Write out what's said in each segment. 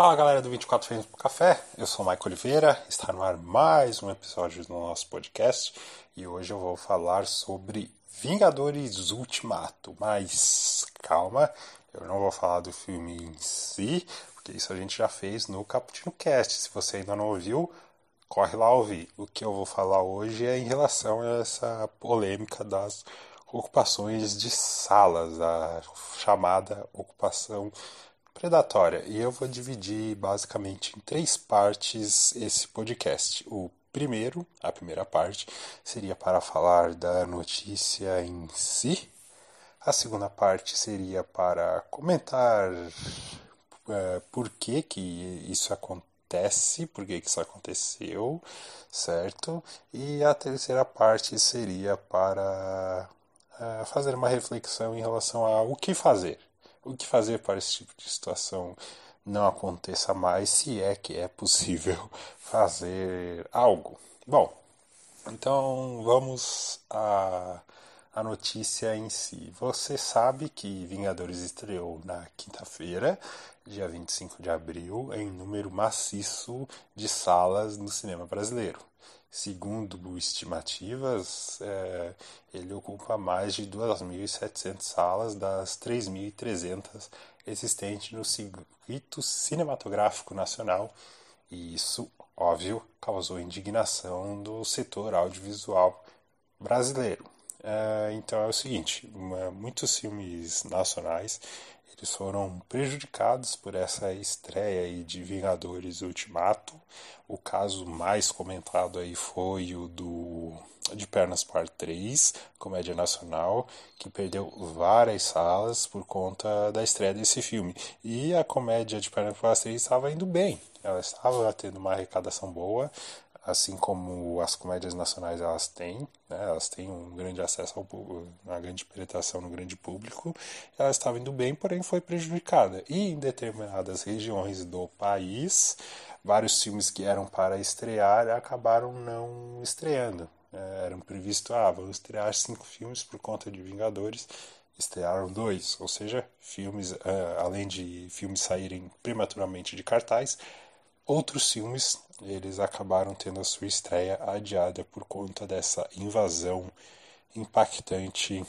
Fala galera do 24 Frames pro Café, eu sou o Maico Oliveira, está no ar mais um episódio do nosso podcast. E hoje eu vou falar sobre Vingadores Ultimato, mas calma, eu não vou falar do filme em si, porque isso a gente já fez no Caputino Cast, se você ainda não ouviu, corre lá ouvir. O que eu vou falar hoje é em relação a essa polêmica das ocupações de salas, a chamada ocupação predatória. E eu vou dividir basicamente em três partes esse podcast. O primeiro, a primeira parte, seria para falar da notícia em si. A segunda parte seria para comentar é, por que, que isso acontece, por que, que isso aconteceu, certo? E a terceira parte seria para é, fazer uma reflexão em relação a o que fazer o que fazer para esse tipo de situação não aconteça mais, se é que é possível fazer algo. Bom, então vamos à, à notícia em si. Você sabe que Vingadores estreou na quinta-feira, dia 25 de abril, em número maciço de salas no cinema brasileiro. Segundo estimativas, é, ele ocupa mais de 2.700 salas das 3.300 existentes no circuito cinematográfico nacional, e isso, óbvio, causou indignação do setor audiovisual brasileiro. É, então é o seguinte, muitos filmes nacionais eles foram prejudicados por essa estreia aí de Vingadores Ultimato. O caso mais comentado aí foi o do de Pernas Part 3, comédia nacional, que perdeu várias salas por conta da estreia desse filme. E a comédia de Pernas Part 3 estava indo bem, ela estava tendo uma arrecadação boa, assim como as comédias nacionais elas têm, né, elas têm um grande acesso ao uma grande penetração no grande público, ela estava indo bem, porém foi prejudicada. E em determinadas regiões do país, vários filmes que eram para estrear acabaram não estreando. É, eram previstos, ah, vamos estrear cinco filmes por conta de Vingadores, estrearam dois, ou seja, filmes, uh, além de filmes saírem prematuramente de cartaz, outros filmes eles acabaram tendo a sua estreia adiada por conta dessa invasão impactante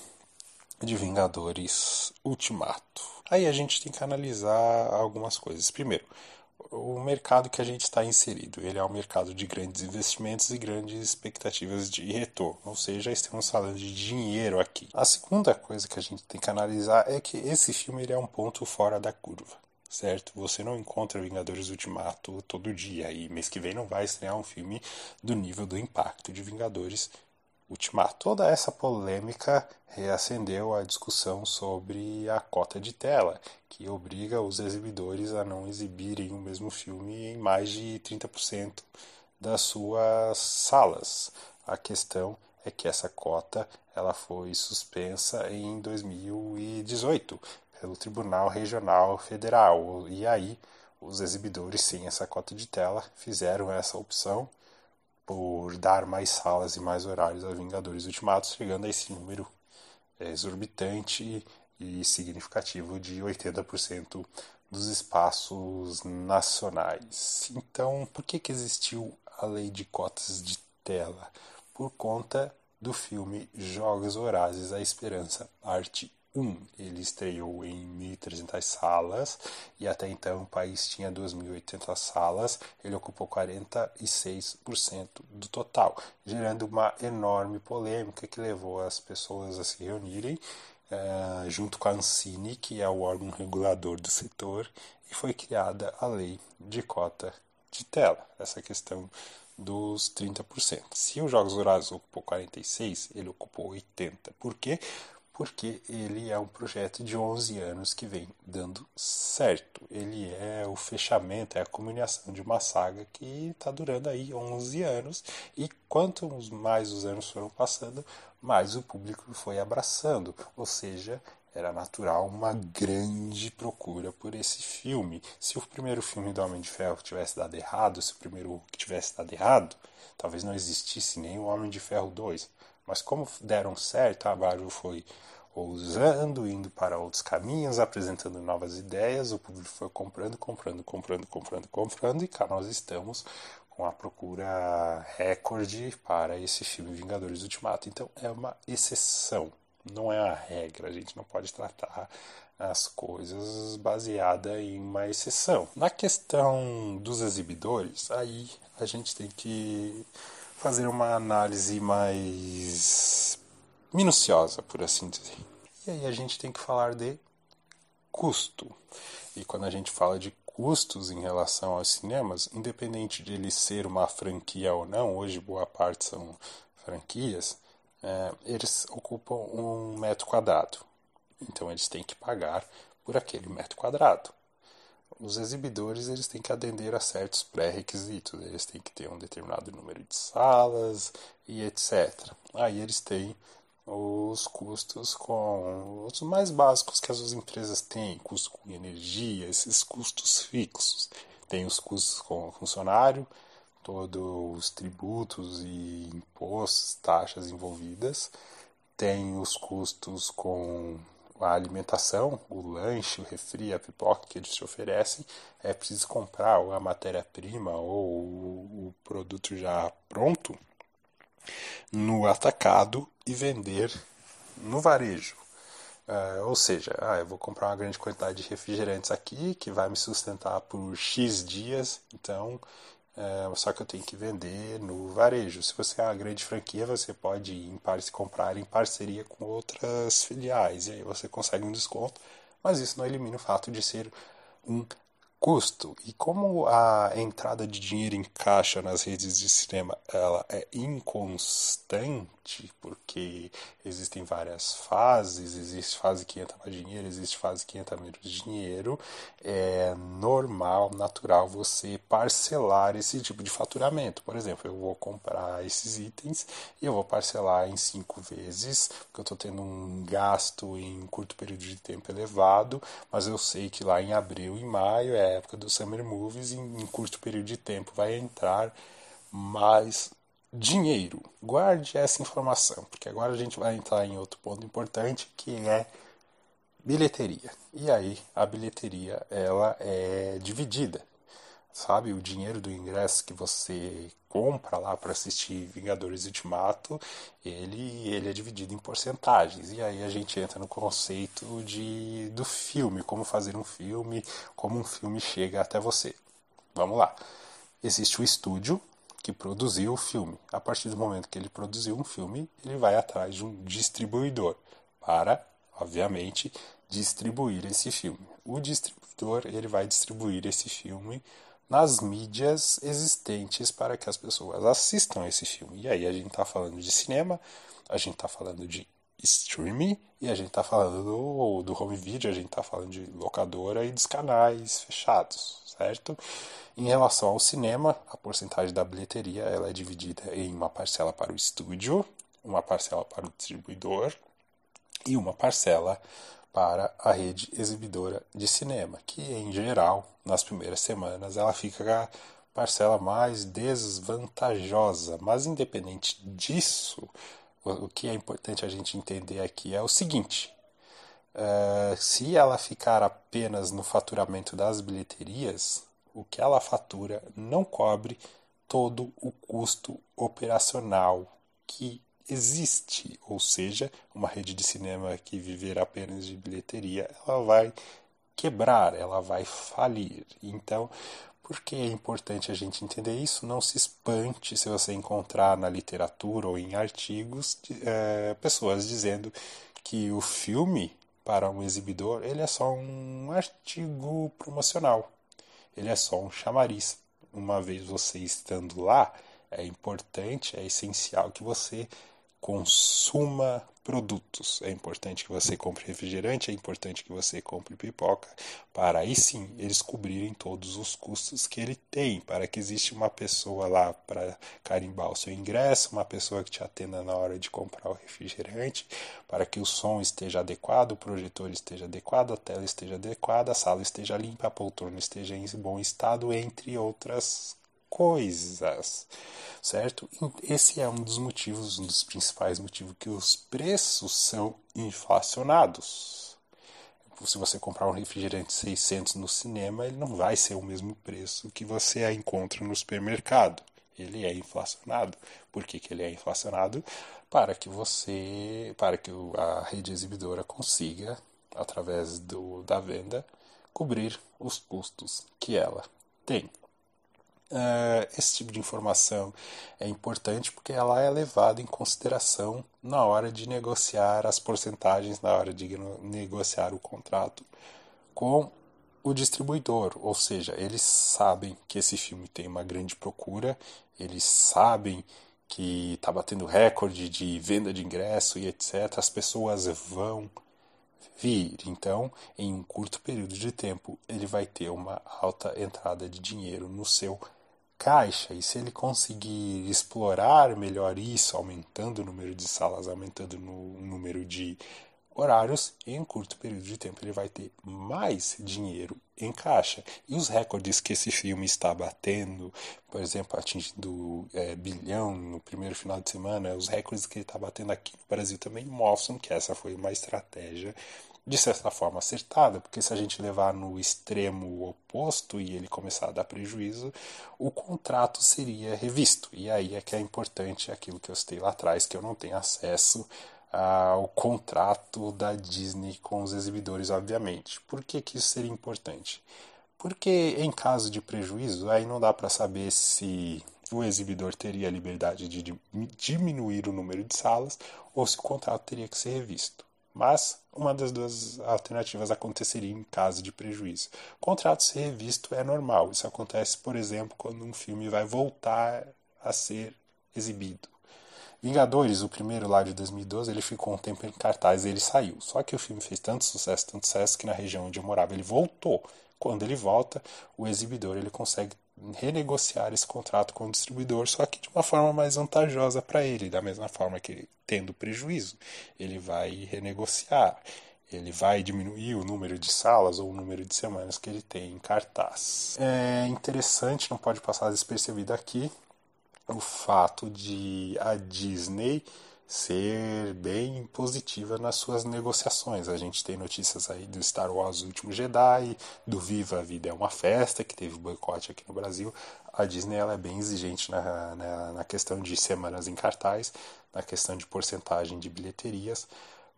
de Vingadores Ultimato. Aí a gente tem que analisar algumas coisas. Primeiro, o mercado que a gente está inserido. Ele é um mercado de grandes investimentos e grandes expectativas de retorno, ou seja, estamos falando de dinheiro aqui. A segunda coisa que a gente tem que analisar é que esse filme ele é um ponto fora da curva certo? Você não encontra Vingadores Ultimato todo dia e mês que vem não vai estrear um filme do nível do impacto de Vingadores Ultimato. Toda essa polêmica reacendeu a discussão sobre a cota de tela, que obriga os exibidores a não exibirem o mesmo filme em mais de 30% das suas salas. A questão é que essa cota ela foi suspensa em 2018 pelo Tribunal Regional Federal. E aí, os exibidores, sem essa cota de tela, fizeram essa opção por dar mais salas e mais horários a Vingadores Ultimatos, chegando a esse número exorbitante e significativo de 80% dos espaços nacionais. Então, por que, que existiu a lei de cotas de tela? Por conta do filme Jogos Vorazes, A Esperança, Arte 1. Ele estreou em 1.300 salas e até então o país tinha 2.080 salas. Ele ocupou 46% do total, gerando uma enorme polêmica que levou as pessoas a se reunirem uh, junto com a Ancine, que é o órgão regulador do setor, e foi criada a lei de cota de tela. Essa questão dos 30%. Se os Jogos Vorazes ocupou 46, ele ocupou 80. Por quê? Porque ele é um projeto de 11 anos que vem dando certo. Ele é o fechamento, é a culminação de uma saga que está durando aí 11 anos e quanto mais os anos foram passando, mais o público foi abraçando, ou seja, era natural uma grande procura por esse filme. Se o primeiro filme do Homem de Ferro tivesse dado errado, se o primeiro Hulk tivesse dado errado, talvez não existisse nem o Homem de Ferro 2. Mas como deram certo, a Marvel foi ousando, indo para outros caminhos, apresentando novas ideias, o público foi comprando, comprando, comprando, comprando, comprando, e cá nós estamos com a procura recorde para esse filme Vingadores Ultimato. Então é uma exceção, não é a regra. A gente não pode tratar as coisas baseada em uma exceção. Na questão dos exibidores, aí a gente tem que fazer uma análise mais minuciosa, por assim dizer. E aí a gente tem que falar de custo. E quando a gente fala de custos em relação aos cinemas, independente de ele ser uma franquia ou não, hoje boa parte são franquias, é, eles ocupam um metro quadrado. Então eles têm que pagar por aquele metro quadrado. Os exibidores eles têm que atender a certos pré-requisitos, eles têm que ter um determinado número de salas e etc. Aí eles têm os custos com os mais básicos que as empresas têm, custo com energia, esses custos fixos. Tem os custos com funcionário, todos os tributos e impostos, taxas envolvidas. Tem os custos com a alimentação, o lanche, o refri, a pipoca que eles te oferecem. É preciso comprar ou a matéria-prima ou o produto já pronto no atacado e vender no varejo. Uh, ou seja, ah, eu vou comprar uma grande quantidade de refrigerantes aqui que vai me sustentar por X dias, então uh, só que eu tenho que vender no varejo. Se você é uma grande franquia, você pode ir em se comprar em parceria com outras filiais e aí você consegue um desconto, mas isso não elimina o fato de ser um custo e como a entrada de dinheiro em caixa nas redes de cinema ela é inconstante porque existem várias fases existe fase que entra mais dinheiro existe fase que entra menos dinheiro. É normal natural você parcelar esse tipo de faturamento. Por exemplo eu vou comprar esses itens e eu vou parcelar em cinco vezes porque eu estou tendo um gasto em curto período de tempo elevado mas eu sei que lá em abril e maio é época do Summer Movies, em, em curto período de tempo vai entrar mais dinheiro. Guarde essa informação, porque agora a gente vai entrar em outro ponto importante que é bilheteria. E aí a bilheteria ela é dividida sabe? O dinheiro do ingresso que você compra lá para assistir Vingadores Ultimato, ele, ele é dividido em porcentagens. E aí a gente entra no conceito de, do filme, como fazer um filme, como um filme chega até você. Vamos lá. Existe o estúdio que produziu o filme. A partir do momento que ele produziu um filme, ele vai atrás de um distribuidor para, obviamente, distribuir esse filme. O distribuidor ele vai distribuir esse filme nas mídias existentes para que as pessoas assistam esse filme. E aí a gente está falando de cinema, a gente está falando de streaming e a gente está falando do, do home video, a gente está falando de locadora e dos canais fechados, Em relação ao cinema, a porcentagem da bilheteria ela é dividida em uma parcela para o estúdio, uma parcela para o distribuidor e uma parcela para a rede exibidora de cinema, que em geral, nas primeiras semanas, ela fica a parcela mais desvantajosa. Mas independente disso, o que é importante a gente entender aqui é o seguinte: uh, se ela ficar apenas no faturamento das bilheterias, o que ela fatura não cobre todo o custo operacional que existe, ou seja, uma rede de cinema que viver apenas de bilheteria, ela vai quebrar, ela vai falir. Então, por que é importante a gente entender isso? Não se espante se você encontrar na literatura ou em artigos é, pessoas dizendo que o filme para um exibidor ele é só um artigo promocional, ele é só um chamariz. Uma vez você estando lá, é importante, é essencial que você consuma produtos. É importante que você compre refrigerante, é importante que você compre pipoca, para aí sim eles cobrirem todos os custos que ele tem, para que existe uma pessoa lá para carimbar o seu ingresso, uma pessoa que te atenda na hora de comprar o refrigerante, para que o som esteja adequado, o projetor esteja adequado, a tela esteja adequada, a sala esteja limpa, a poltrona esteja em bom estado, entre outras coisas, certo? Esse é um dos motivos, um dos principais motivos que os preços são inflacionados. Se você comprar um refrigerante 600 no cinema, ele não vai ser o mesmo preço que você encontra no supermercado. Ele é inflacionado. Por que, que ele é inflacionado? Para que você, para que a rede exibidora consiga, através do, da venda, cobrir os custos que ela tem. Uh, esse tipo de informação é importante porque ela é levada em consideração na hora de negociar as porcentagens, na hora de negociar o contrato com o distribuidor, ou seja, eles sabem que esse filme tem uma grande procura, eles sabem que está batendo recorde de venda de ingresso e etc. As pessoas vão vir. Então, em um curto período de tempo, ele vai ter uma alta entrada de dinheiro no seu caixa. E se ele conseguir explorar melhor isso, aumentando o número de salas, aumentando o número de horários, em um curto período de tempo ele vai ter mais dinheiro em caixa. E os recordes que esse filme está batendo, por exemplo, atingindo é, bilhão no primeiro final de semana, os recordes que ele está batendo aqui no Brasil também mostram que essa foi uma estratégia de certa forma acertada, porque se a gente levar no extremo oposto e ele começar a dar prejuízo, o contrato seria revisto. E aí é que é importante aquilo que eu citei lá atrás, que eu não tenho acesso ao contrato da Disney com os exibidores, obviamente. Por que, que isso seria importante? Porque em caso de prejuízo, aí não dá para saber se o exibidor teria a liberdade de diminuir o número de salas ou se o contrato teria que ser revisto. Mas uma das duas alternativas aconteceria em caso de prejuízo. Contrato ser revisto é normal. Isso acontece, por exemplo, quando um filme vai voltar a ser exibido. Vingadores, o primeiro lá de 2012, ele ficou um tempo em cartaz e ele saiu. Só que o filme fez tanto sucesso, tanto sucesso que na região onde eu morava ele voltou. Quando ele volta, o exibidor ele consegue renegociar esse contrato com o distribuidor, só que de uma forma mais vantajosa para ele, da mesma forma que ele, tendo prejuízo, ele vai renegociar, ele vai diminuir o número de salas ou o número de semanas que ele tem em cartaz. É interessante, não pode passar despercebido aqui, o fato de a Disney ser bem positiva nas suas negociações. A gente tem notícias aí do Star Wars Último Jedi, do Viva a Vida é uma Festa, que teve boicote aqui no Brasil. A Disney ela é bem exigente na, na, na questão de semanas em cartaz, na questão de porcentagem de bilheterias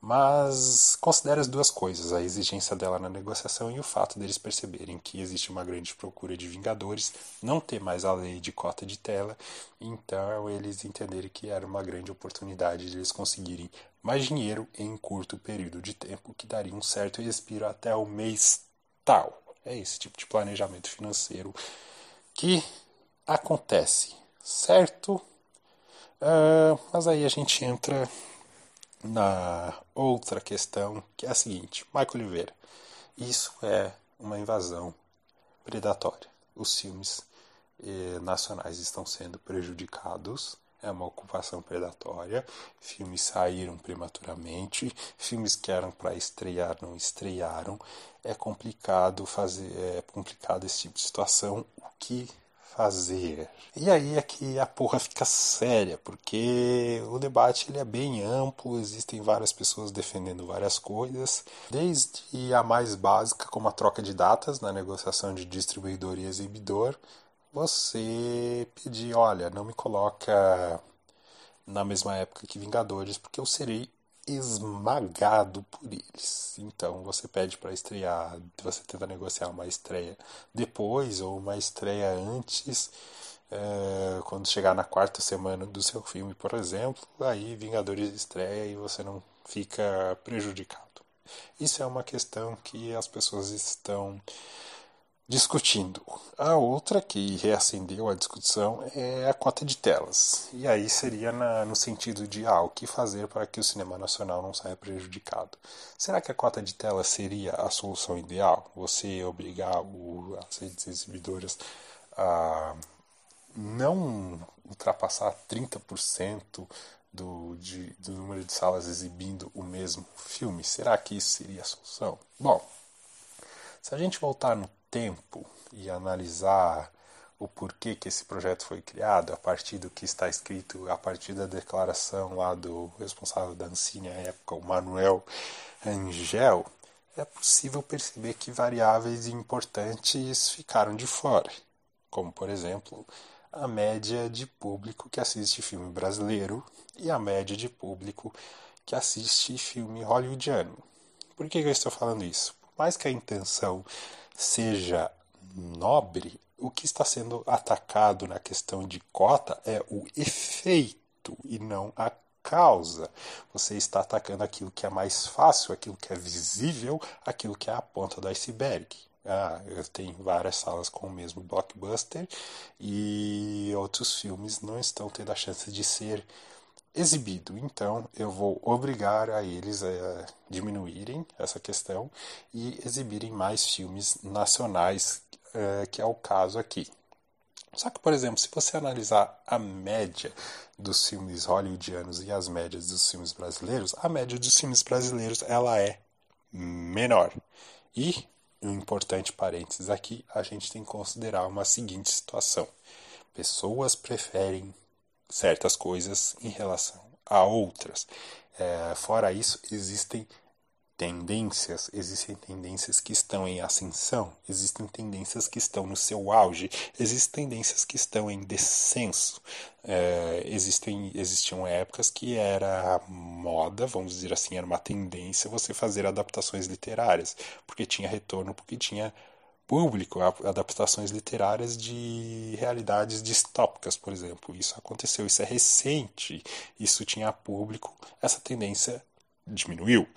mas considera as duas coisas, a exigência dela na negociação e o fato deles perceberem que existe uma grande procura de Vingadores, não ter mais a lei de cota de tela, então eles entenderem que era uma grande oportunidade de eles conseguirem mais dinheiro em um curto período de tempo, que daria um certo respiro até o mês tal. É esse tipo de planejamento financeiro que acontece, certo? Uh, mas aí a gente entra na outra questão, que é a seguinte: Michael Oliveira, isso é uma invasão predatória. Os filmes eh, nacionais estão sendo prejudicados. É uma ocupação predatória. Filmes saíram prematuramente. Filmes que eram para estrear não estrearam. É complicado fazer, é complicado esse tipo de situação. O que fazer. E aí é que a porra fica séria, porque o debate ele é bem amplo, existem várias pessoas defendendo várias coisas, desde a mais básica, como a troca de datas na negociação de distribuidor e exibidor, você pedir, olha, não me coloca na mesma época que Vingadores, porque eu serei esmagado por eles. Então você pede para estrear, você tenta negociar uma estreia depois ou uma estreia antes, é, quando chegar na quarta semana do seu filme, por exemplo, aí Vingadores estreia e você não fica prejudicado. Isso é uma questão que as pessoas estão discutindo. A outra que reacendeu a discussão é a cota de telas. E aí seria na, no sentido de ah, o que fazer para que o cinema nacional não saia prejudicado. Será que a cota de telas seria a solução ideal? Você obrigar o, as redes exibidoras a não ultrapassar 30% do, de, do número de salas exibindo o mesmo filme? Será que isso seria a solução? Bom, se a gente voltar no tempo e analisar o porquê que esse projeto foi criado, a partir do que está escrito, a partir da declaração lá do responsável da Ancine à época, o Manuel Angel, é possível perceber que variáveis importantes ficaram de fora, como por exemplo a média de público que assiste filme brasileiro e a média de público que assiste filme hollywoodiano. Por que eu estou falando isso? Por mais que a intenção seja nobre, o que está sendo atacado na questão de cota é o efeito e não a causa. Você está atacando aquilo que é mais fácil, aquilo que é visível, aquilo que é a ponta do iceberg. Ah, eu tenho várias salas com o mesmo blockbuster e outros filmes não estão tendo a chance de ser exibido. Então eu vou obrigar a eles a diminuírem essa questão e exibirem mais filmes nacionais, eh, que é o caso aqui. Só que, por exemplo, se você analisar a média dos filmes hollywoodianos e as médias dos filmes brasileiros, a média dos filmes brasileiros ela é menor. E, um importante parênteses aqui, a gente tem que considerar uma seguinte situação. Pessoas preferem certas coisas em relação a outras. É, fora isso, existem tendências, existem tendências que estão em ascensão, existem tendências que estão no seu auge, existem tendências que estão em descenso. É, existem, existiam épocas que era moda, vamos dizer assim, era uma tendência você fazer adaptações literárias, porque tinha retorno, porque tinha público, adaptações literárias de realidades distópicas, por exemplo. Isso aconteceu, isso é recente, isso tinha público, essa tendência diminuiu.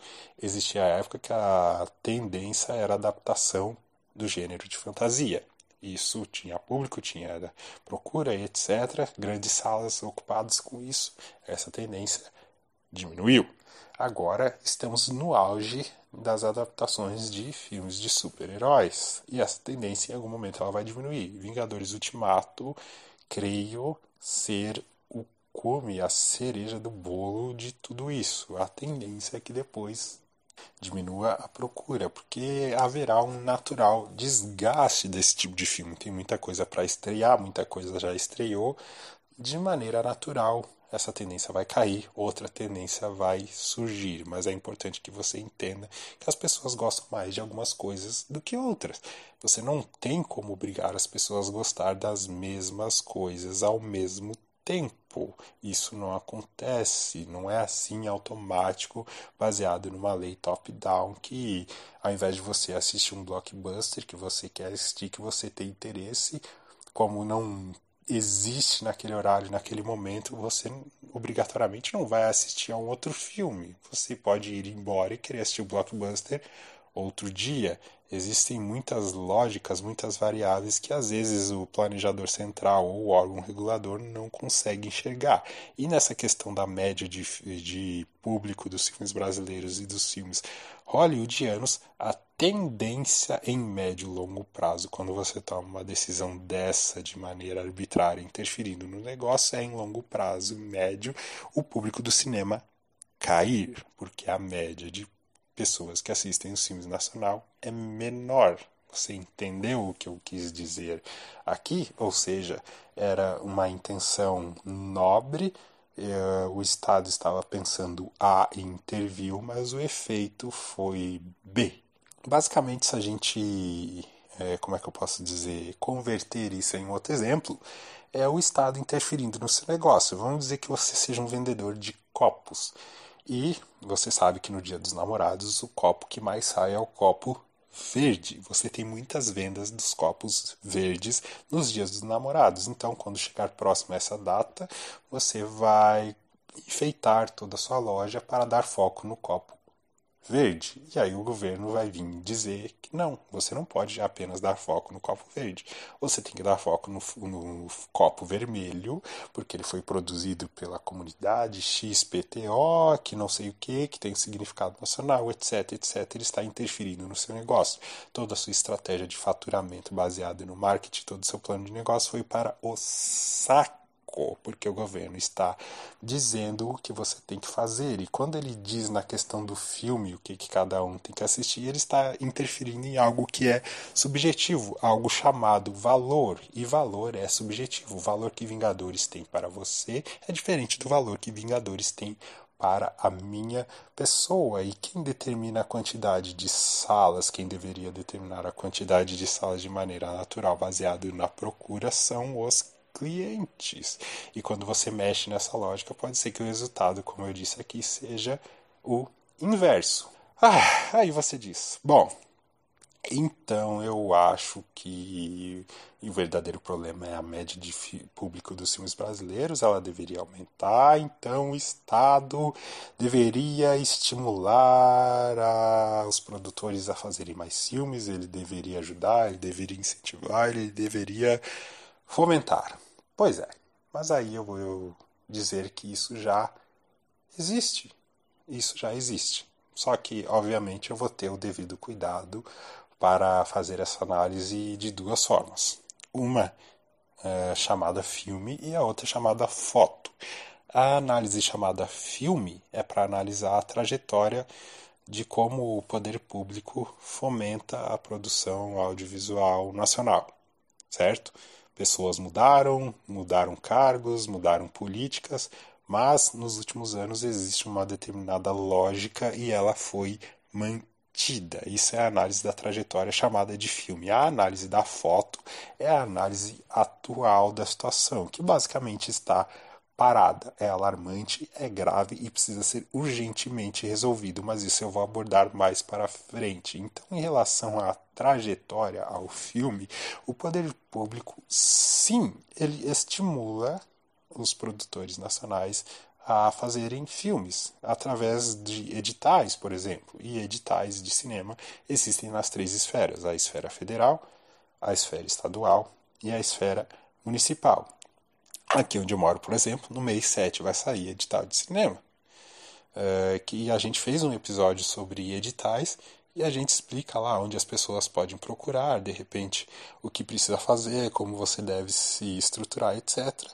Existia a época que a tendência era adaptação do gênero de fantasia. Isso tinha público, tinha procura, etc. Grandes salas ocupadas com isso. Essa tendência diminuiu. Agora estamos no auge das adaptações de filmes de super-heróis. E essa tendência em algum momento ela vai diminuir. Vingadores Ultimato, creio ser come a cereja do bolo de tudo isso. A tendência é que depois diminua a procura, porque haverá um natural desgaste desse tipo de filme. Tem muita coisa para estrear, muita coisa já estreou. De maneira natural, essa tendência vai cair, outra tendência vai surgir, mas é importante que você entenda que as pessoas gostam mais de algumas coisas do que outras. Você não tem como obrigar as pessoas a gostar das mesmas coisas ao mesmo tempo. Isso não acontece, não é assim automático, baseado numa lei top-down que, ao invés de você assistir um blockbuster que você quer assistir, que você tem interesse, como não existe naquele horário, naquele momento, você obrigatoriamente não vai assistir a um outro filme. Você pode ir embora e querer assistir o blockbuster outro dia. Existem muitas lógicas, muitas variáveis que às vezes o planejador central ou o órgão regulador não consegue enxergar. E nessa questão da média de, de público dos filmes brasileiros e dos filmes hollywoodianos, a tendência em médio e longo prazo, quando você toma uma decisão dessa de maneira arbitrária, interferindo no negócio, é em longo prazo, médio, o público do cinema cair, porque a média de pessoas que assistem os filmes nacional é menor. Você entendeu o que eu quis dizer aqui? Ou seja, era uma intenção nobre, eh, o Estado estava pensando A e interviu, mas o efeito foi B. Basicamente, se a gente, eh, como é que eu posso dizer, converter isso em outro exemplo, é o Estado interferindo no seu negócio. Vamos dizer que você seja um vendedor de copos. E você sabe que no dia dos namorados o copo que mais sai é o copo verde. Você tem muitas vendas dos copos verdes nos dias dos namorados. Então, quando chegar próximo a essa data, você vai enfeitar toda a sua loja para dar foco no copo verde. E aí o governo vai vir dizer que não, você não pode apenas dar foco no copo verde. Você tem que dar foco no, no copo vermelho, porque ele foi produzido pela comunidade XPTO, que não sei o que, que tem significado nacional, etc, etc. Ele está interferindo no seu negócio. Toda a sua estratégia de faturamento baseada no marketing, todo o seu plano de negócio foi para o saco porque o governo está dizendo o que você tem que fazer. E quando ele diz na questão do filme o que, que cada um tem que assistir, ele está interferindo em algo que é subjetivo, algo chamado valor. E valor é subjetivo. O valor que Vingadores tem para você é diferente do valor que Vingadores tem para a minha pessoa. E quem determina a quantidade de salas, quem deveria determinar a quantidade de salas de maneira natural, baseado na procura, são os clientes. E quando você mexe nessa lógica, pode ser que o resultado, como eu disse aqui, seja o inverso. Ah, aí você diz: bom, então eu acho que o verdadeiro problema é a média de público dos filmes brasileiros, ela deveria aumentar, então o Estado deveria estimular a, os produtores a fazerem mais filmes, ele deveria ajudar, ele deveria incentivar, ele deveria fomentar. Pois é, mas aí eu vou dizer que isso já existe. Isso já existe. Só que, obviamente, eu vou ter o devido cuidado para fazer essa análise de duas formas. Uma é, chamada filme e a outra chamada foto. A análise chamada filme é para analisar a trajetória de como o poder público fomenta a produção audiovisual nacional, certo? Pessoas mudaram, mudaram cargos, mudaram políticas, mas nos últimos anos existe uma determinada lógica e ela foi mantida tida. Isso é a análise da trajetória chamada de filme. A análise da foto é a análise atual da situação, que basicamente está parada, é alarmante, é grave e precisa ser urgentemente resolvido, mas isso eu vou abordar mais para frente. Então, em relação à trajetória ao filme, o poder público, sim, ele estimula os produtores nacionais a fazerem filmes através de editais, por exemplo. E editais de cinema existem nas três esferas: a esfera federal, a esfera estadual e a esfera municipal. Aqui onde eu moro, por exemplo, no mês 7 vai sair edital de cinema. É, que a gente fez um episódio sobre editais e a gente explica lá onde as pessoas podem procurar, de repente, o que precisa fazer, como você deve se estruturar, etc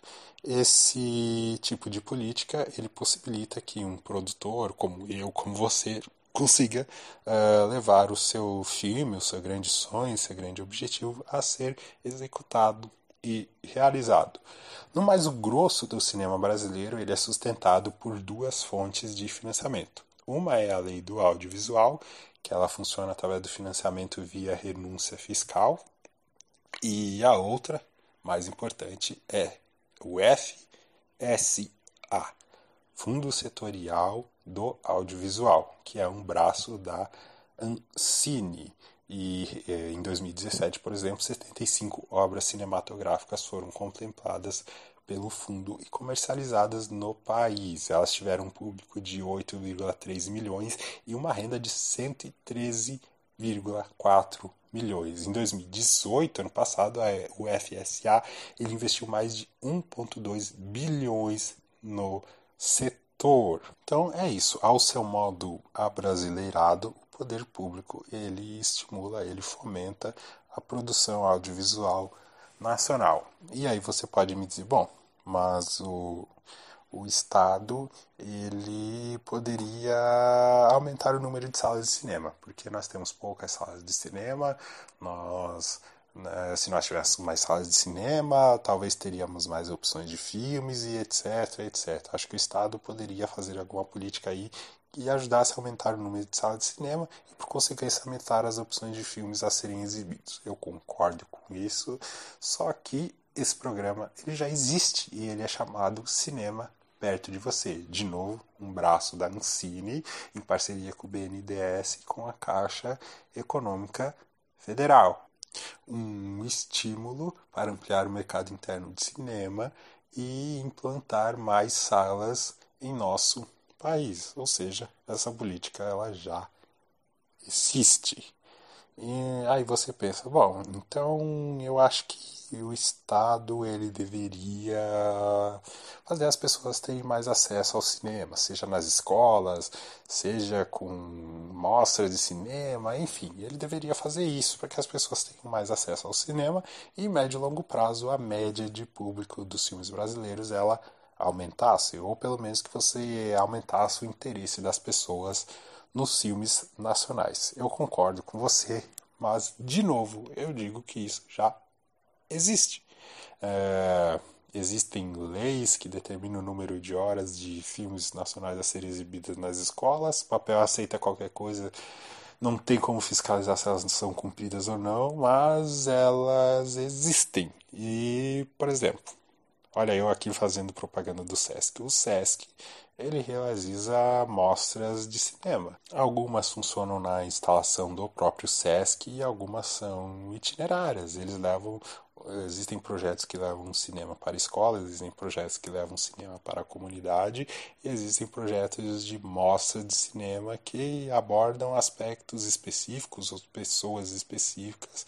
esse tipo de política ele possibilita que um produtor como eu, como você, consiga uh, levar o seu filme, o seu grande sonho, o seu grande objetivo a ser executado e realizado. No mais, o grosso do cinema brasileiro ele é sustentado por duas fontes de financiamento. Uma é a lei do audiovisual, que ela funciona através do financiamento via renúncia fiscal, e a outra, mais importante, é o FSA, Fundo Setorial do Audiovisual, que é um braço da Ancine. E eh, em 2017, por exemplo, 75 obras cinematográficas foram contempladas pelo fundo e comercializadas no país. Elas tiveram um público de 8,3 milhões e uma renda de 113,4 milhões. Em 2018, ano passado, o FSA ele investiu mais de 1,2 bilhões no setor. Então é isso. Ao seu modo abrasileirado, poder público ele estimula, ele fomenta a produção audiovisual nacional. E aí você pode me dizer, bom, mas o o Estado ele poderia aumentar o número de salas de cinema, porque nós temos poucas salas de cinema, nós né, se nós tivéssemos mais salas de cinema, talvez teríamos mais opções de filmes e etc, etc. Acho que o Estado poderia fazer alguma política aí que ajudasse a aumentar o número de salas de cinema e, por consequência, aumentar as opções de filmes a serem exibidos. Eu concordo com isso, só que esse programa ele já existe e ele é chamado Cinema perto de você. De novo, um braço da Ancine, em parceria com o BNDES e com a Caixa Econômica Federal. Um estímulo para ampliar o mercado interno de cinema e implantar mais salas em nosso país. Ou seja, essa política ela já existe. E aí você pensa, bom, então eu acho que o Estado ele deveria fazer as pessoas terem mais acesso ao cinema, seja nas escolas, seja com mostras de cinema, enfim, ele deveria fazer isso para que as pessoas tenham mais acesso ao cinema e médio e longo prazo a média de público dos filmes brasileiros ela aumentasse, ou pelo menos que você aumentasse o interesse das pessoas nos filmes nacionais. Eu concordo com você, mas, de novo, eu digo que isso já existe. É, existem leis que determinam o número de horas de filmes nacionais a serem exibidos nas escolas, papel aceita qualquer coisa. Não tem como fiscalizar se elas são cumpridas ou não, mas elas existem. E, por exemplo, Olha eu aqui fazendo propaganda do SESC. O SESC ele realiza mostras de cinema. Algumas funcionam na instalação do próprio SESC e algumas são itinerárias. Eles levam existem projetos que levam cinema para escolas, existem projetos que levam cinema para a comunidade e existem projetos de mostra de cinema que abordam aspectos específicos ou pessoas específicas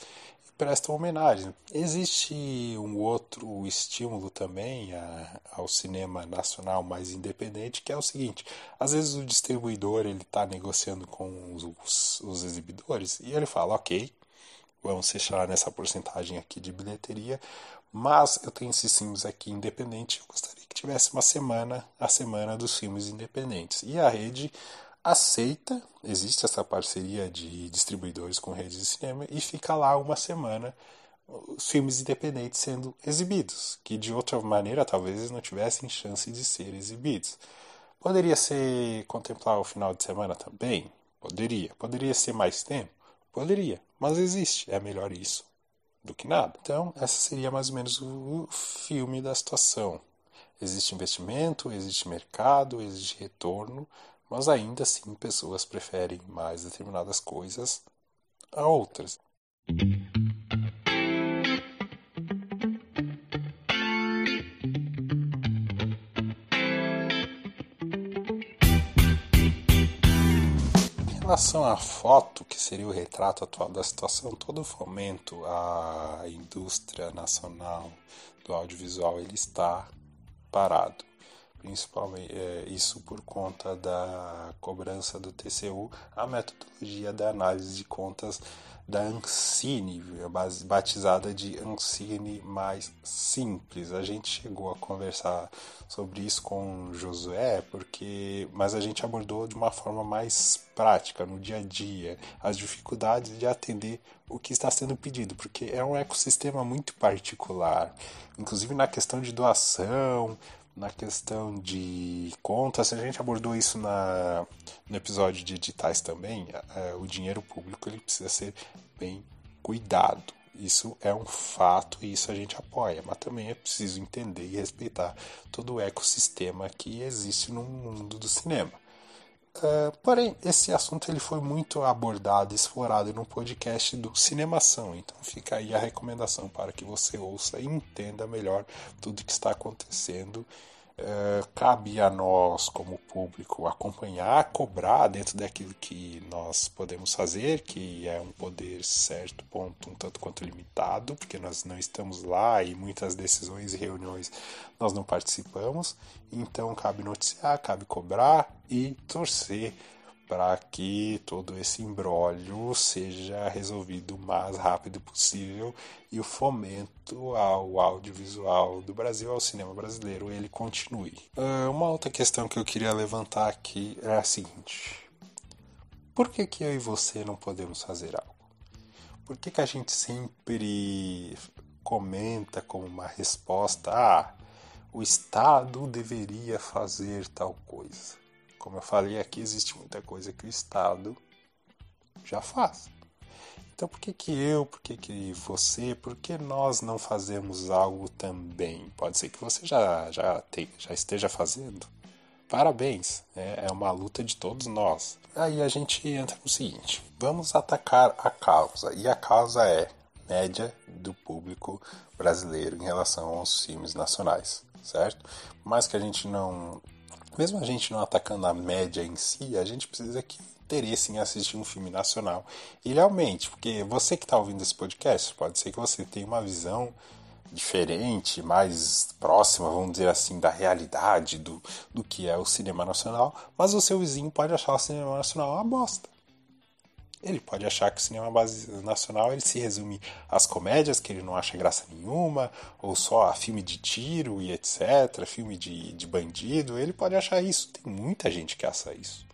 prestam homenagem. Existe um outro estímulo também a, ao cinema nacional mais independente, que é o seguinte: às vezes o distribuidor ele está negociando com os, os, os exibidores e ele fala, ok, vamos fechar nessa porcentagem aqui de bilheteria, mas eu tenho esses filmes aqui independentes, eu gostaria que tivesse uma semana, a semana dos filmes independentes. E a rede aceita, existe essa parceria de distribuidores com redes de cinema e fica lá uma semana os filmes independentes sendo exibidos, que de outra maneira talvez não tivessem chance de ser exibidos. Poderia ser contemplar o final de semana também? Poderia. Poderia ser mais tempo? Poderia. Mas existe. É melhor isso do que nada. Então, essa seria mais ou menos o filme da situação. Existe investimento, existe mercado, existe retorno, mas ainda assim pessoas preferem mais determinadas coisas a outras. Em relação à foto, que seria o retrato atual da situação, todo o fomento à indústria nacional do audiovisual ele está parado principalmente é, isso por conta da cobrança do TCU, a metodologia da análise de contas da Ancine, batizada de Ancine mais simples. A gente chegou a conversar sobre isso com Josué, porque mas a gente abordou de uma forma mais prática no dia a dia as dificuldades de atender o que está sendo pedido, porque é um ecossistema muito particular, inclusive na questão de doação, na questão de contas, a gente abordou isso na, no episódio de editais também, é, o dinheiro público ele precisa ser bem cuidado. Isso é um fato e isso a gente apoia, mas também é preciso entender e respeitar todo o ecossistema que existe no mundo do cinema. Uh, porém, esse assunto ele foi muito abordado explorado no podcast do Cinemação, então fica aí a recomendação para que você ouça e entenda melhor tudo que está acontecendo é, cabe a nós, como público, acompanhar, cobrar dentro daquilo que nós podemos fazer, que é um poder certo ponto, um tanto quanto limitado, porque nós não estamos lá e muitas decisões e reuniões nós não participamos. Então, cabe noticiar, cabe cobrar e torcer para que todo esse embrólio seja resolvido o mais rápido possível e o fomento ao audiovisual do Brasil, ao cinema brasileiro, ele continue. Uh, uma outra questão que eu queria levantar aqui é a seguinte: por que, que eu e você não podemos fazer algo? Por que, que a gente sempre comenta como uma resposta: ah, o Estado deveria fazer tal coisa? Como eu falei aqui, existe muita coisa que o Estado já faz. Então por que, que eu, por que, que você, por que nós não fazemos algo também? Pode ser que você já, já, já esteja fazendo. Parabéns, é, é uma luta de todos nós. Aí a gente entra no seguinte: vamos atacar a causa. E a causa é média do público brasileiro em relação aos filmes nacionais, certo? Mas que a gente não mesmo a gente não atacando a média em si, a gente precisa que interesse em assistir um filme nacional, ele aumente. Porque você que está ouvindo esse podcast, pode ser que você tenha uma visão diferente, mais próxima, vamos dizer assim, da realidade do, do que é o cinema nacional, mas o seu vizinho pode achar o cinema nacional uma bosta. Ele pode achar que o cinema nacional ele se resume às comédias, que ele não acha graça nenhuma, ou só a filme de tiro e etc., filme de, de bandido. Ele pode achar isso. Tem muita gente que acha isso.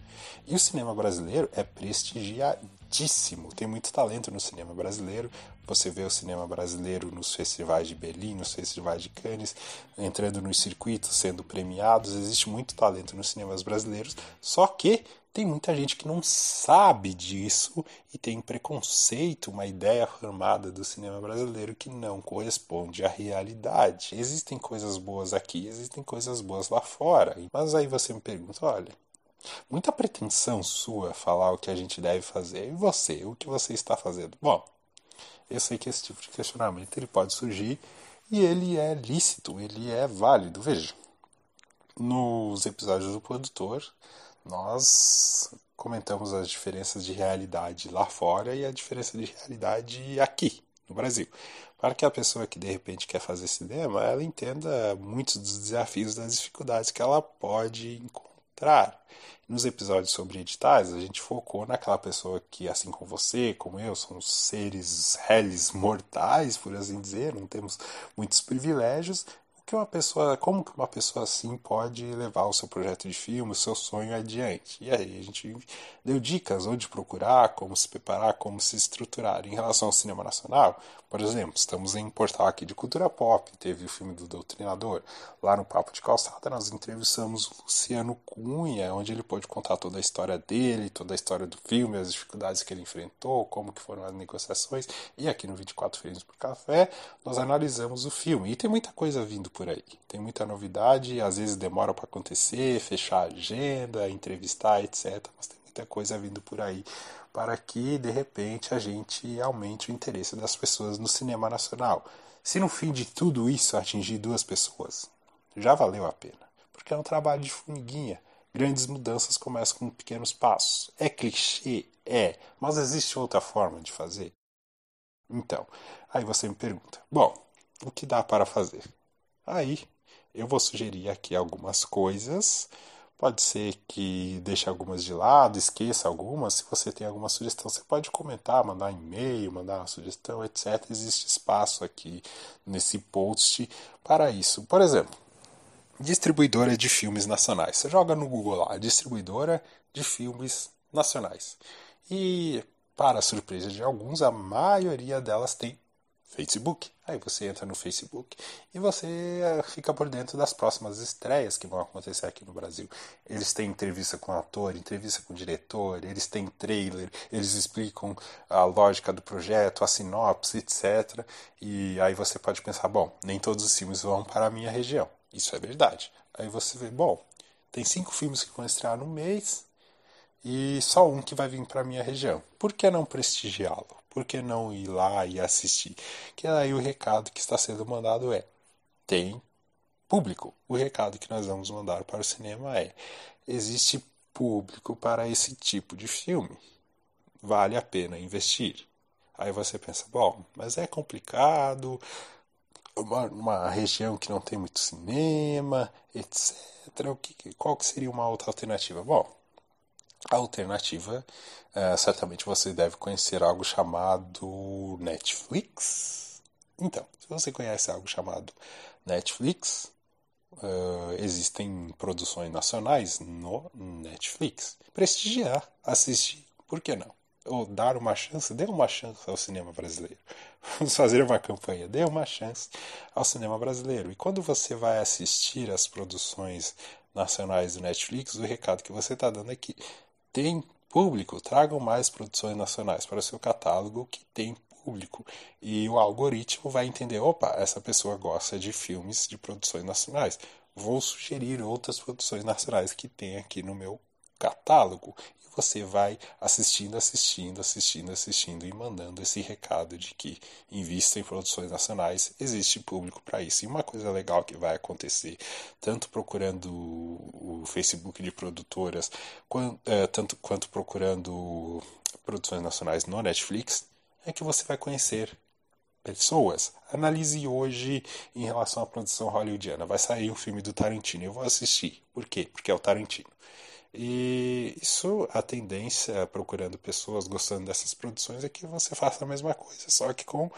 E o cinema brasileiro é prestigiadíssimo. Tem muito talento no cinema brasileiro. Você vê o cinema brasileiro nos festivais de Berlim, nos festivais de Cannes, entrando nos circuitos, sendo premiados. Existe muito talento nos cinemas brasileiros. Só que tem muita gente que não sabe disso e tem preconceito, uma ideia formada do cinema brasileiro que não corresponde à realidade. Existem coisas boas aqui, existem coisas boas lá fora. Mas aí você me pergunta, olha, muita pretensão sua falar o que a gente deve fazer. E você, o que você está fazendo? Bom, eu sei que esse tipo de questionamento ele pode surgir e ele é lícito, ele é válido. Veja, nos episódios do produtor, nós comentamos as diferenças de realidade lá fora e a diferença de realidade aqui, no Brasil. Para que a pessoa que de repente quer fazer cinema, ela entenda muitos dos desafios, das dificuldades que ela pode encontrar. Nos episódios sobre editais, a gente focou naquela pessoa que, assim como você, como eu, somos seres réis mortais, por assim dizer, não temos muitos privilégios, que uma pessoa, como que uma pessoa assim pode levar o seu projeto de filme, o seu sonho adiante? E aí a gente deu dicas onde procurar, como se preparar, como se estruturar. Em relação ao cinema nacional, por exemplo, estamos em um portal aqui de cultura pop, teve o filme do Doutrinador. Lá no Papo de Calçada nós entrevistamos o Luciano Cunha, onde ele pôde contar toda a história dele, toda a história do filme, as dificuldades que ele enfrentou, como que foram as negociações. E aqui no 24 Frames por Café nós analisamos o filme. E tem muita coisa vindo por aí. Tem muita novidade, às vezes demora para acontecer, fechar a agenda, entrevistar, etc. Mas tem muita coisa vindo por aí para que de repente a gente aumente o interesse das pessoas no cinema nacional. Se no fim de tudo isso atingir duas pessoas, já valeu a pena, porque é um trabalho de formiguinha. Grandes mudanças começam com pequenos passos. É clichê? É, mas existe outra forma de fazer? Então, aí você me pergunta: bom, o que dá para fazer? Aí eu vou sugerir aqui algumas coisas. Pode ser que deixe algumas de lado, esqueça algumas. Se você tem alguma sugestão, você pode comentar, mandar e-mail, mandar uma sugestão, etc. Existe espaço aqui nesse post para isso. Por exemplo, distribuidora de filmes nacionais. Você joga no Google lá, distribuidora de filmes nacionais. E, para surpresa de alguns, a maioria delas tem Facebook. Aí você entra no Facebook e você eh, fica por dentro das próximas estreias que vão acontecer aqui no Brasil. Eles têm entrevista com ator, entrevista com diretor, eles têm trailer, eles explicam a lógica do projeto, a sinopse, etc. E aí você pode pensar, bom, nem todos os filmes vão para a minha região. Isso é verdade. Aí você vê, bom, tem cinco filmes que vão estrear no mês e só um que vai vir para a minha região. Por que não prestigiá-lo? Por que não ir lá e assistir? Que aí o recado que está sendo mandado é: tem público. O recado que nós vamos mandar para o cinema é: existe público para esse tipo de filme. Vale a pena investir. Aí você pensa: bom, mas é complicado, uma, uma região que não tem muito cinema, etc. O que, qual que seria uma outra alternativa? Bom, alternativa, é, certamente você deve conhecer algo chamado Netflix. Então, se você conhece algo chamado Netflix, uh, existem produções nacionais no Netflix. Prestigiar, assistir, por que não? Ou dar uma chance, dê uma chance ao cinema brasileiro. Vamos fazer uma campanha, dê uma chance ao cinema brasileiro. E quando você vai assistir as produções nacionais do Netflix, o recado que você está dando é que tem público, tragam mais produções nacionais para o seu catálogo que tem público. E o algoritmo vai entender: opa, essa pessoa gosta de filmes de produções nacionais. Vou sugerir outras produções nacionais que tem aqui no meu catálogo. Você vai assistindo, assistindo, assistindo, assistindo e mandando esse recado de que invista em produções nacionais, existe público para isso. E uma coisa legal que vai acontecer, tanto procurando o Facebook de produtoras, quanto, é, tanto quanto procurando produções nacionais no Netflix, é que você vai conhecer pessoas. Analise hoje em relação à produção hollywoodiana. Vai sair um filme do Tarantino. Eu vou assistir. Por quê? Porque é o Tarantino. E isso, a tendência, procurando pessoas gostando dessas produções, é que você faça a mesma coisa, só que com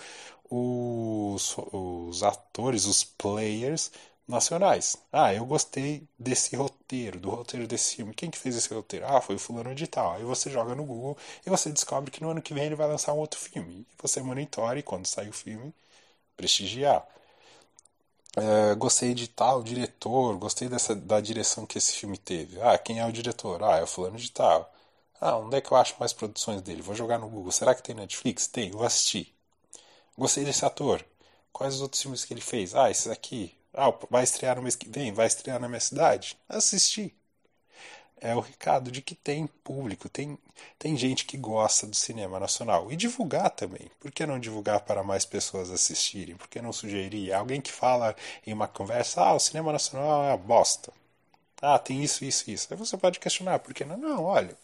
os, os atores, os players nacionais. Ah, eu gostei desse roteiro, do roteiro desse filme. Quem que fez esse roteiro? Ah, foi o fulano de tal. Aí você joga no Google e você descobre que no ano que vem ele vai lançar um outro filme. E você monitora e quando sair o filme, prestigiar. É, gostei de tal diretor, gostei dessa, da direção que esse filme teve. Ah, quem é o diretor? Ah, é o fulano de tal. Ah, onde é que eu acho mais produções dele? Vou jogar no Google. Será que tem Netflix? Tem, vou assistir. Gostei desse ator. Quais os outros filmes que ele fez? Ah, esses aqui. Ah, vai estrear no mês que vem? Vai estrear na minha cidade? Assisti. É o recado de que tem público, tem, tem gente que gosta do cinema nacional. E divulgar também. Por que não divulgar para mais pessoas assistirem? Por que não sugerir? Alguém que fala em uma conversa, ah, o cinema nacional é uma bosta. Ah, tem isso, isso, isso. Aí você pode questionar, por que não? Não, olha,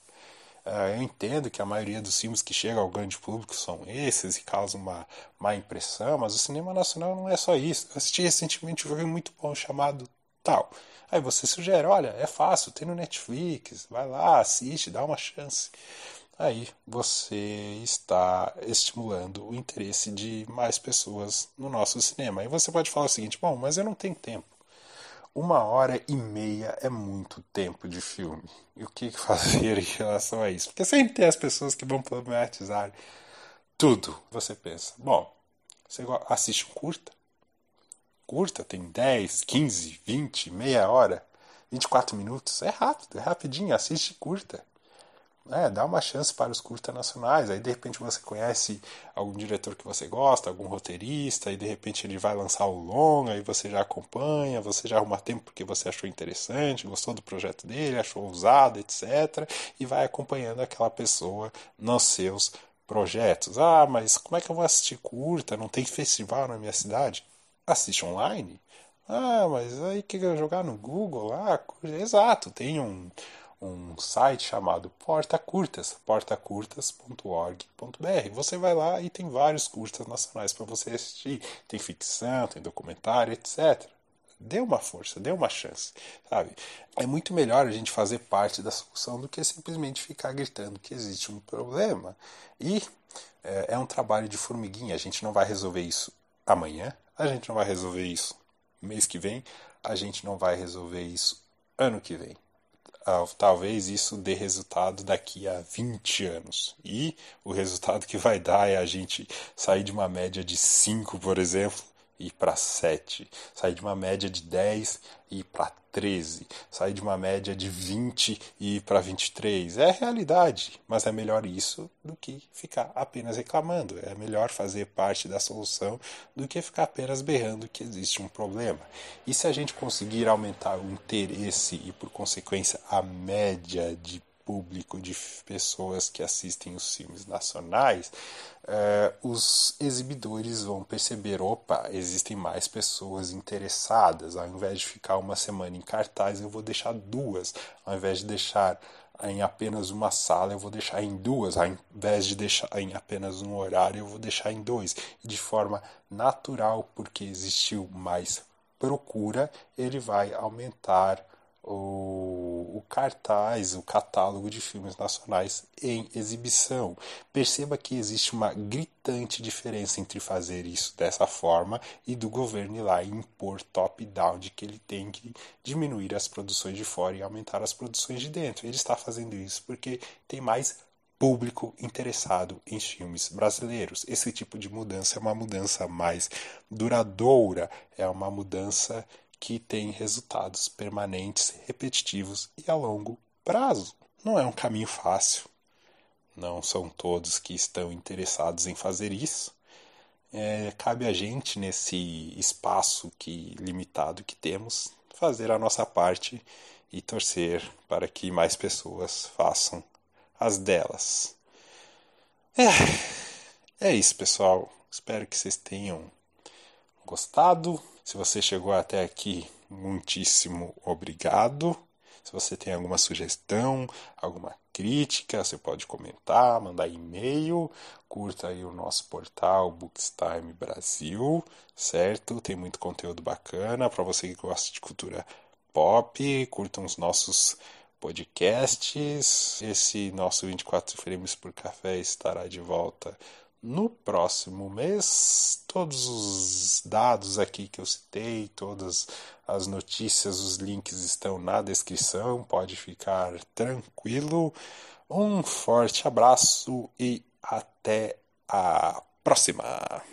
ah, eu entendo que a maioria dos filmes que chegam ao grande público são esses e causam uma má impressão, mas o cinema nacional não é só isso. Eu assisti recentemente um filme muito bom chamado Tal. Aí você sugere, olha, é fácil, tem no Netflix, vai lá, assiste, dá uma chance. Aí você está estimulando o interesse de mais pessoas no nosso cinema. Aí você pode falar o seguinte: bom, mas eu não tenho tempo. Uma hora e meia é muito tempo de filme. E o que fazer em relação a isso? Porque sempre tem as pessoas que vão problematizar tudo. Você pensa, bom, você assiste um curta? Curta tem 10, 15, 20, meia hora, 24 minutos. É rápido, é rapidinho, assiste curta. É, dá uma chance para os curtas nacionais. Aí de repente você conhece algum diretor que você gosta, algum roteirista, e de repente ele vai lançar o longa, e você já acompanha, você já arruma tempo porque você achou interessante, gostou do projeto dele, achou usado, etc. E vai acompanhando aquela pessoa nos seus projetos. Ah, mas como é que eu vou assistir curta? Não tem festival na minha cidade? Assiste online? Ah, mas aí que jogar no Google lá? Exato, tem um um site chamado Porta Curtas, portacurtas.org.br. Você vai lá e tem vários curtas nacionais para você assistir. Tem ficção, tem documentário, etc. Dê uma força, dê uma chance, sabe? É muito melhor a gente fazer parte da solução do que simplesmente ficar gritando que existe um problema. E é, é um trabalho de formiguinha. A gente não vai resolver isso amanhã, a gente não vai resolver isso mês que vem, a gente não vai resolver isso ano que vem talvez isso dê resultado daqui a 20 anos. E o resultado que vai dar é a gente sair de uma média de 5, por exemplo, ir para 7. Sair de uma média de 10 e ir para 13. Sair de uma média de 20 e ir para 23. É realidade, mas é melhor isso do que ficar apenas reclamando. É melhor fazer parte da solução do que ficar apenas berrando que existe um problema. E se a gente conseguir aumentar o interesse e, por consequência, a média de público de pessoas que assistem os filmes nacionais, uh, os exibidores vão perceber: opa, existem mais pessoas interessadas. Ao invés de ficar uma semana em cartaz, eu vou deixar duas. Ao invés de deixar em apenas uma sala, eu vou deixar em duas. Ao invés de deixar em apenas um horário, eu vou deixar em dois. De forma natural, porque existiu mais procura, ele vai aumentar o, o, cartaz, o catálogo de filmes nacionais em exibição. Perceba que existe uma gritante diferença entre fazer isso dessa forma e do governo ir lá e impor top-down de que ele tem que diminuir as produções de fora e aumentar as produções de dentro. Ele está fazendo isso porque tem mais público interessado em filmes brasileiros. Esse tipo de mudança é uma mudança mais duradoura, é uma mudança que tem resultados permanentes, repetitivos e a longo prazo. Não é um caminho fácil. Não são todos que estão interessados em fazer isso. É, cabe a gente, nesse espaço que limitado que temos, fazer a nossa parte e torcer para que mais pessoas façam as delas. É, é isso, pessoal. Espero que vocês tenham gostado. Se você chegou até aqui, muitíssimo obrigado. Se você tem alguma sugestão, alguma crítica, você pode comentar, mandar e-mail, curta aí o nosso portal Bookstime Brasil, certo? Tem muito conteúdo bacana para você que gosta de cultura pop, curtam os nossos podcasts. Esse nosso 24 frames por café estará de volta no próximo mês, todos os dados aqui que eu citei, todas as notícias, os links estão na descrição, pode ficar tranquilo. Um forte abraço e até a próxima!